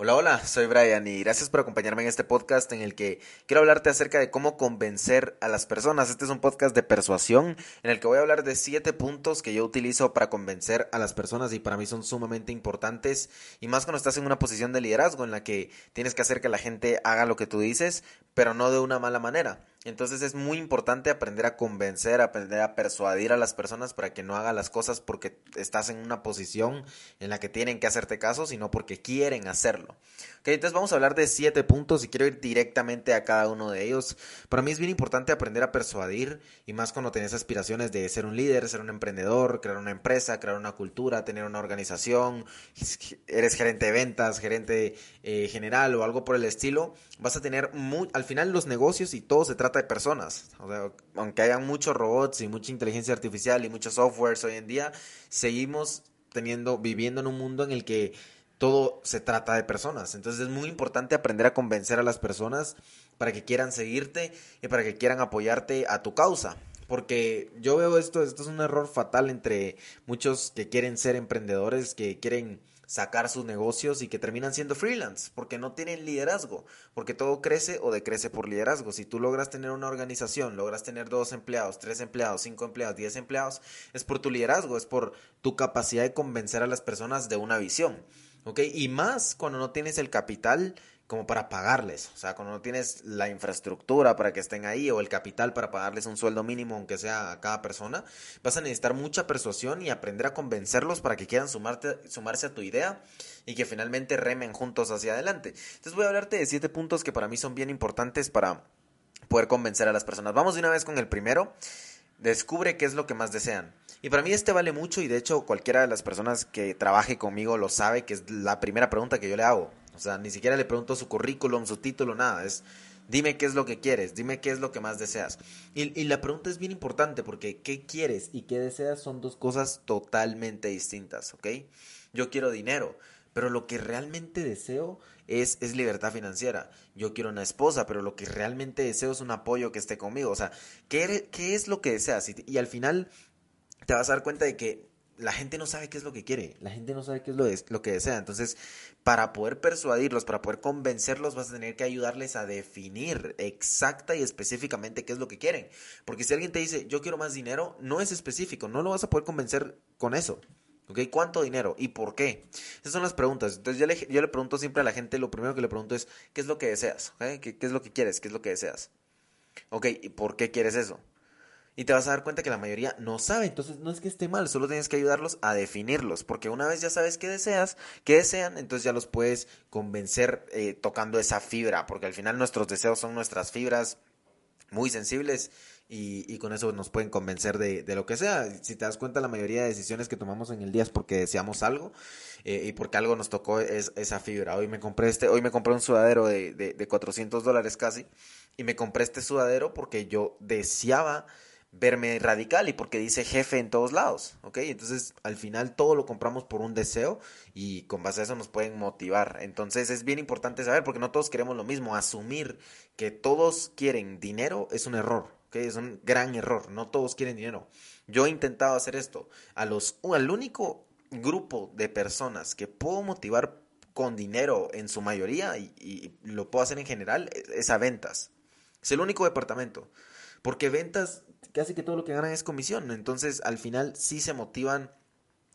Hola, hola, soy Brian y gracias por acompañarme en este podcast en el que quiero hablarte acerca de cómo convencer a las personas. Este es un podcast de persuasión en el que voy a hablar de siete puntos que yo utilizo para convencer a las personas y para mí son sumamente importantes y más cuando estás en una posición de liderazgo en la que tienes que hacer que la gente haga lo que tú dices, pero no de una mala manera. Entonces es muy importante aprender a convencer, aprender a persuadir a las personas para que no hagan las cosas porque estás en una posición en la que tienen que hacerte caso, sino porque quieren hacerlo. Okay, entonces vamos a hablar de siete puntos y quiero ir directamente a cada uno de ellos. Para mí es bien importante aprender a persuadir y más cuando tienes aspiraciones de ser un líder, ser un emprendedor, crear una empresa, crear una cultura, tener una organización, eres gerente de ventas, gerente eh, general o algo por el estilo, vas a tener al final los negocios y todo se trata de personas. O sea, aunque hayan muchos robots y mucha inteligencia artificial y muchos softwares hoy en día, seguimos teniendo, viviendo en un mundo en el que todo se trata de personas. Entonces es muy importante aprender a convencer a las personas para que quieran seguirte y para que quieran apoyarte a tu causa. Porque yo veo esto, esto es un error fatal entre muchos que quieren ser emprendedores, que quieren sacar sus negocios y que terminan siendo freelance porque no tienen liderazgo, porque todo crece o decrece por liderazgo. Si tú logras tener una organización, logras tener dos empleados, tres empleados, cinco empleados, diez empleados, es por tu liderazgo, es por tu capacidad de convencer a las personas de una visión. Y más cuando no tienes el capital como para pagarles. O sea, cuando no tienes la infraestructura para que estén ahí o el capital para pagarles un sueldo mínimo, aunque sea a cada persona, vas a necesitar mucha persuasión y aprender a convencerlos para que quieran sumarse a tu idea y que finalmente remen juntos hacia adelante. Entonces voy a hablarte de siete puntos que para mí son bien importantes para poder convencer a las personas. Vamos de una vez con el primero. Descubre qué es lo que más desean. Y para mí este vale mucho y de hecho cualquiera de las personas que trabaje conmigo lo sabe que es la primera pregunta que yo le hago. O sea, ni siquiera le pregunto su currículum, su título, nada. Es dime qué es lo que quieres, dime qué es lo que más deseas. Y, y, la pregunta es bien importante porque qué quieres y qué deseas son dos cosas totalmente distintas, ¿ok? Yo quiero dinero, pero lo que realmente deseo es, es libertad financiera. Yo quiero una esposa, pero lo que realmente deseo es un apoyo que esté conmigo. O sea, ¿qué, qué es lo que deseas? Y, y al final te vas a dar cuenta de que la gente no sabe qué es lo que quiere, la gente no sabe qué es lo, que desea. Entonces, para poder persuadirlos, para poder convencerlos, vas a tener que ayudarles a definir exacta y específicamente qué es lo que quieren. Porque si alguien te dice, yo quiero más dinero, no es específico, no lo vas a poder convencer con eso. ¿Ok? ¿Cuánto dinero? ¿Y por qué? Esas son las preguntas. Entonces yo le, yo le pregunto siempre a la gente, lo primero que le pregunto es, ¿qué es lo que deseas? ¿Qué, ¿Qué es lo que quieres? ¿Qué es lo que deseas? ¿Ok? ¿Y por qué quieres eso? Y te vas a dar cuenta que la mayoría no sabe. Entonces no es que esté mal, solo tienes que ayudarlos a definirlos, porque una vez ya sabes qué deseas, qué desean, entonces ya los puedes convencer eh, tocando esa fibra, porque al final nuestros deseos son nuestras fibras muy sensibles y, con eso nos pueden convencer de, de, lo que sea. Si te das cuenta, la mayoría de decisiones que tomamos en el día es porque deseamos algo eh, y porque algo nos tocó es, esa fibra. Hoy me compré este, hoy me compré un sudadero de, de, de 400 dólares casi y me compré este sudadero porque yo deseaba verme radical y porque dice jefe en todos lados, ¿ok? Entonces al final todo lo compramos por un deseo y con base a eso nos pueden motivar. Entonces es bien importante saber porque no todos queremos lo mismo. Asumir que todos quieren dinero es un error, ¿ok? Es un gran error. No todos quieren dinero. Yo he intentado hacer esto. A los, al único grupo de personas que puedo motivar con dinero en su mayoría y, y lo puedo hacer en general es a ventas. Es el único departamento. Porque ventas casi que todo lo que ganan es comisión. Entonces, al final sí se motivan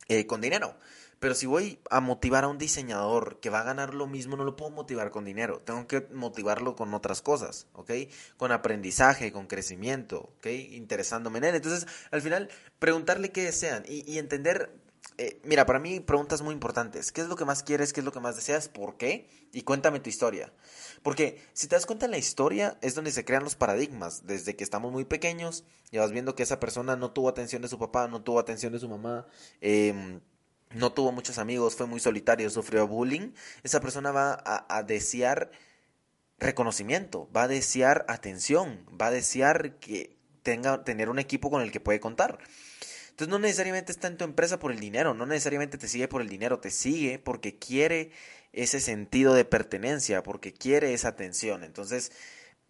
eh, con dinero. Pero si voy a motivar a un diseñador que va a ganar lo mismo, no lo puedo motivar con dinero. Tengo que motivarlo con otras cosas, ¿ok? Con aprendizaje, con crecimiento, ¿ok? Interesándome en él. Entonces, al final, preguntarle qué desean y entender eh, mira, para mí preguntas muy importantes. ¿Qué es lo que más quieres? ¿Qué es lo que más deseas? ¿Por qué? Y cuéntame tu historia. Porque si te das cuenta en la historia es donde se crean los paradigmas. Desde que estamos muy pequeños y vas viendo que esa persona no tuvo atención de su papá, no tuvo atención de su mamá. Eh, no tuvo muchos amigos, fue muy solitario, sufrió bullying, esa persona va a, desear reconocimiento, va a desear atención, va a desear que tenga tener un equipo con el que puede contar. Entonces no necesariamente está en tu empresa por el dinero, no necesariamente te sigue por el dinero, te sigue porque quiere ese sentido de pertenencia, porque quiere esa atención. Entonces,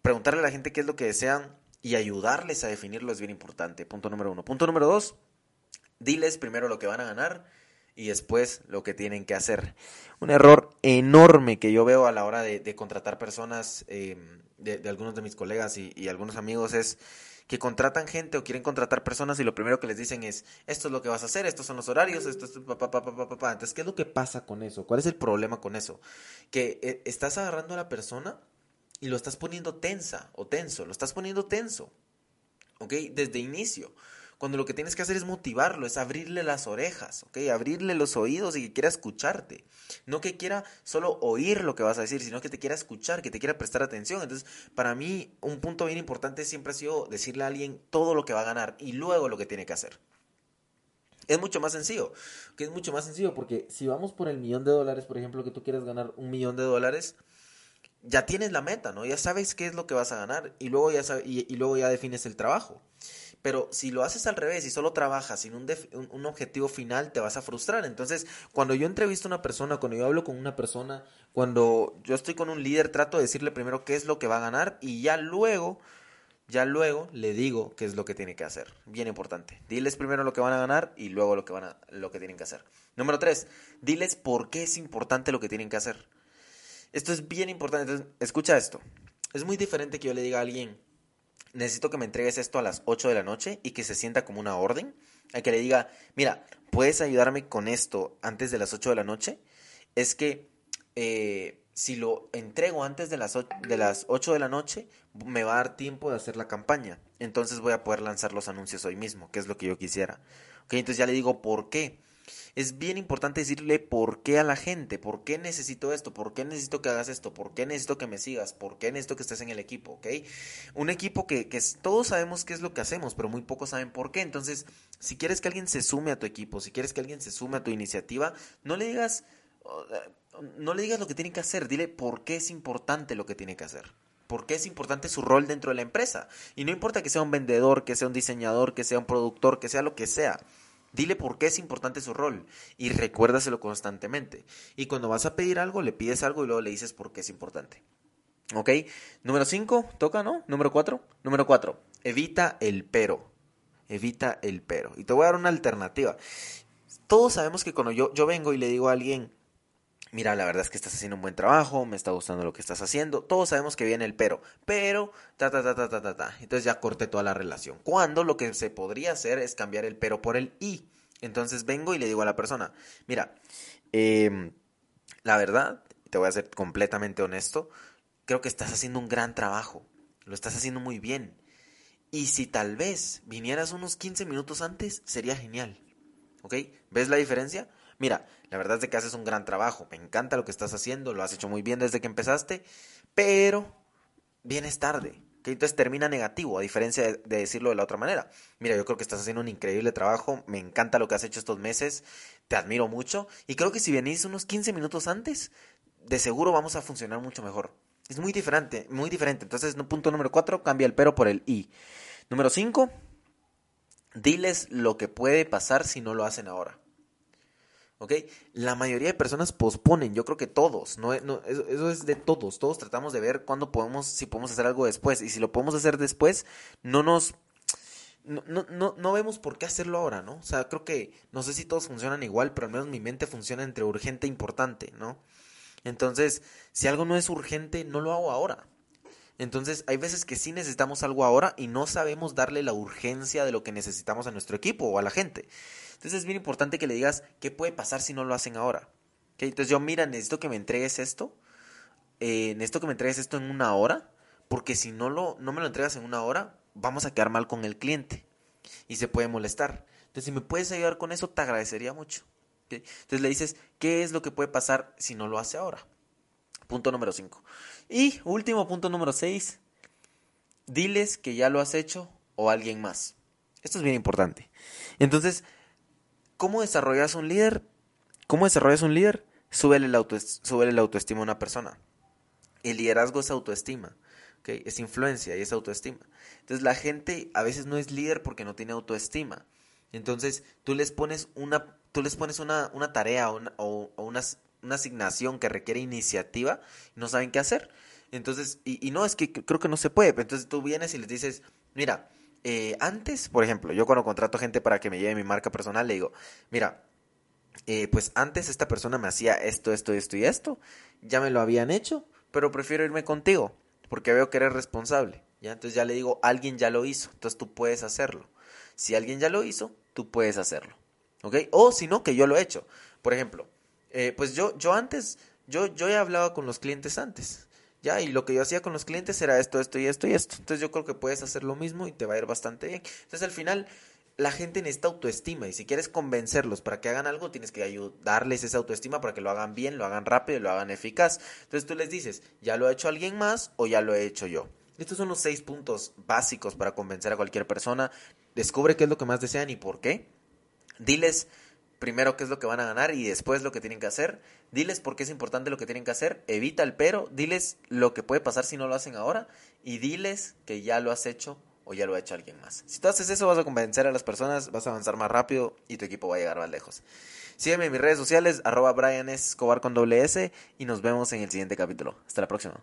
preguntarle a la gente qué es lo que desean y ayudarles a definirlo es bien importante. Punto número uno. Punto número dos, diles primero lo que van a ganar y después lo que tienen que hacer. Un error enorme que yo veo a la hora de, contratar personas, em, de, algunos de mis colegas y, algunos amigos, es que contratan gente o quieren contratar personas y lo primero que les dicen es, esto es lo que vas a hacer, estos son los horarios, esto es... Pa, pa, pa, Entonces, ¿qué es lo que pasa con eso? ¿Cuál es el problema con eso? Que eh, estás agarrando a la persona y lo estás poniendo tensa o tenso, lo estás poniendo tenso, ¿ok? Desde inicio. Cuando lo que tienes que hacer es motivarlo, es abrirle las orejas, ¿ok? Abrirle los oídos y que quiera escucharte. No que quiera solo oír lo que vas a decir, sino que te quiera escuchar, que te quiera prestar atención. Entonces, para mí, un punto bien importante siempre ha sido decirle a alguien todo lo que va a ganar y luego lo que tiene que hacer. Es mucho más sencillo, que es mucho más sencillo porque si vamos por el millón de dólares, por ejemplo, que tú quieres ganar un millón de dólares, ya tienes la meta, ¿no? Ya sabes qué es lo que vas a ganar y luego ya, y luego ya defines el trabajo. Pero si lo haces al revés y solo trabajas sin un, un, objetivo final, te vas a frustrar. Entonces, cuando yo entrevisto a una persona, cuando yo hablo con una persona, cuando yo estoy con un líder, trato de decirle primero qué es lo que va a ganar y ya luego, ya luego le digo qué es lo que tiene que hacer. Bien importante. Diles primero lo que van a ganar y luego lo que, van a, lo que tienen que hacer. Número tres, diles por qué es importante lo que tienen que hacer. Esto es bien importante. Entonces, escucha esto. Es muy diferente que yo le diga a alguien, necesito que me entregues esto a las 8 de la noche y que se sienta como una orden, a que le diga, mira, ¿puedes ayudarme con esto antes de las 8 de la noche? Es que eh, si lo entrego antes de las, de las 8 de la noche, me va a dar tiempo de hacer la campaña. Entonces voy a poder lanzar los anuncios hoy mismo, que es lo que yo quisiera. ¿Okay? Entonces ya le digo por qué es bien importante decirle por qué a la gente, por qué necesito esto, por qué necesito que hagas esto, por qué necesito que me sigas, por qué necesito que estés en el equipo, ¿ok? Un equipo que, que todos sabemos qué es lo que hacemos, pero muy pocos saben por qué. Entonces, si quieres que alguien se sume a tu equipo, si quieres que alguien se sume a tu iniciativa, no le digas, no le digas lo que tiene que hacer, dile por qué es importante lo que tiene que hacer por qué es importante su rol dentro de la empresa. Y no importa que sea un vendedor, que sea un diseñador, que sea un productor, que sea lo que sea. Dile por qué es importante su rol y recuérdaselo constantemente. Y cuando vas a pedir algo, le pides algo y luego le dices por qué es importante. ¿Ok? Número 5, toca, ¿no? Número 4. Número 4, evita el pero. Evita el pero. Y te voy a dar una alternativa. Todos sabemos que cuando yo, yo vengo y le digo a alguien, mira, la verdad es que estás haciendo un buen trabajo, me está gustando lo que estás haciendo. Todos sabemos que viene el pero, pero, ta, ta, ta, ta, ta, ta, ta. Entonces ya corté toda la relación. Cuando lo que se podría hacer es cambiar el pero por el y. Entonces vengo y le digo a la persona, mira, em, la verdad, te voy a ser completamente honesto, creo que estás haciendo un gran trabajo, lo estás haciendo muy bien. Y si tal vez vinieras unos 15 minutos antes, sería genial. ¿Ok? ¿Ves la diferencia? Mira, la verdad es que haces un gran trabajo, me encanta lo que estás haciendo, lo has hecho muy bien desde que empezaste, pero vienes tarde. Entonces termina negativo, a diferencia de, decirlo de la otra manera. Mira, yo creo que estás haciendo un increíble trabajo, me encanta lo que has hecho estos meses, te admiro mucho y creo que si venís unos 15 minutos antes, de seguro vamos a funcionar mucho mejor. Es muy diferente, muy diferente. Entonces, punto número 4, cambia el pero por el i. Número 5, diles lo que puede pasar si no lo hacen ahora. ¿Ok? La mayoría de personas posponen, yo creo que todos, no, eso, es de todos, todos tratamos de ver cuándo podemos, si podemos hacer algo después, y si lo podemos hacer después, no nos, no, no, no vemos por qué hacerlo ahora, ¿no? O sea, creo que, no sé si todos funcionan igual, pero al menos mi mente funciona entre urgente e importante, ¿no? Entonces, si algo no es urgente, no lo hago ahora. Entonces, hay veces que sí necesitamos algo ahora y no sabemos darle la urgencia de lo que necesitamos a nuestro equipo o a la gente. Entonces es bien importante que le digas qué puede pasar si no lo hacen ahora. Entonces yo, mira, necesito que me entregues esto. Eh, necesito que me entregues esto en una hora. Porque si no, lo, no me lo entregas en una hora, vamos a quedar mal con el cliente. Y se puede molestar. Entonces, si me puedes ayudar con eso, te agradecería mucho. Entonces le dices, ¿qué es lo que puede pasar si no lo hace ahora? Punto número 5. Y último punto número 6. Diles que ya lo has hecho o alguien más. Esto es bien importante. Entonces, ¿Cómo desarrollas un líder? ¿Cómo desarrollas un líder? Súbele la, autoestima a una persona. El liderazgo es autoestima. ¿okay? Es influencia y es autoestima. Entonces la gente a veces no es líder porque no tiene autoestima. Entonces tú les pones una, tú les pones una, una tarea o, una, una, asignación que requiere iniciativa y no saben qué hacer. Entonces, y, no, es que creo que no se puede. Entonces tú vienes y les dices, mira, eh, antes, por ejemplo, yo cuando contrato gente para que me lleve mi marca personal, le digo, mira, eh, pues antes esta persona me hacía esto, esto, esto y esto, ya me lo habían hecho, pero prefiero irme contigo, porque veo que eres responsable. ¿ya? Entonces ya le digo, alguien ya lo hizo, entonces tú puedes hacerlo. Si alguien ya lo hizo, tú puedes hacerlo. ¿Ok? O si no, que yo lo he hecho. Por ejemplo, eh, pues yo, yo antes, yo, yo he hablado con los clientes antes. ¿ya? Y lo que yo hacía con los clientes era esto, esto y esto y esto. Entonces yo creo que puedes hacer lo mismo y te va a ir bastante bien. Entonces al final la gente necesita autoestima y si quieres convencerlos para que hagan algo, tienes que ayudarles esa autoestima para que lo hagan bien, lo hagan rápido y lo hagan eficaz. Entonces tú les dices, ya lo ha hecho alguien más o ya lo he hecho yo. Estos son los seis puntos básicos para convencer a cualquier persona. Descubre qué es lo que más desean y por qué. Diles primero qué es lo que van a ganar y después lo que tienen que hacer. Diles por qué es importante lo que tienen que hacer. Evita el pero. Diles lo que puede pasar si no lo hacen ahora. Y diles que ya lo has hecho o ya lo ha hecho alguien más. Si tú haces eso vas a convencer a las personas, vas a avanzar más rápido y tu equipo va a llegar más lejos. Sígueme en mis redes sociales, arroba Brian Escobar con doble S y nos vemos en el siguiente capítulo. Hasta la próxima.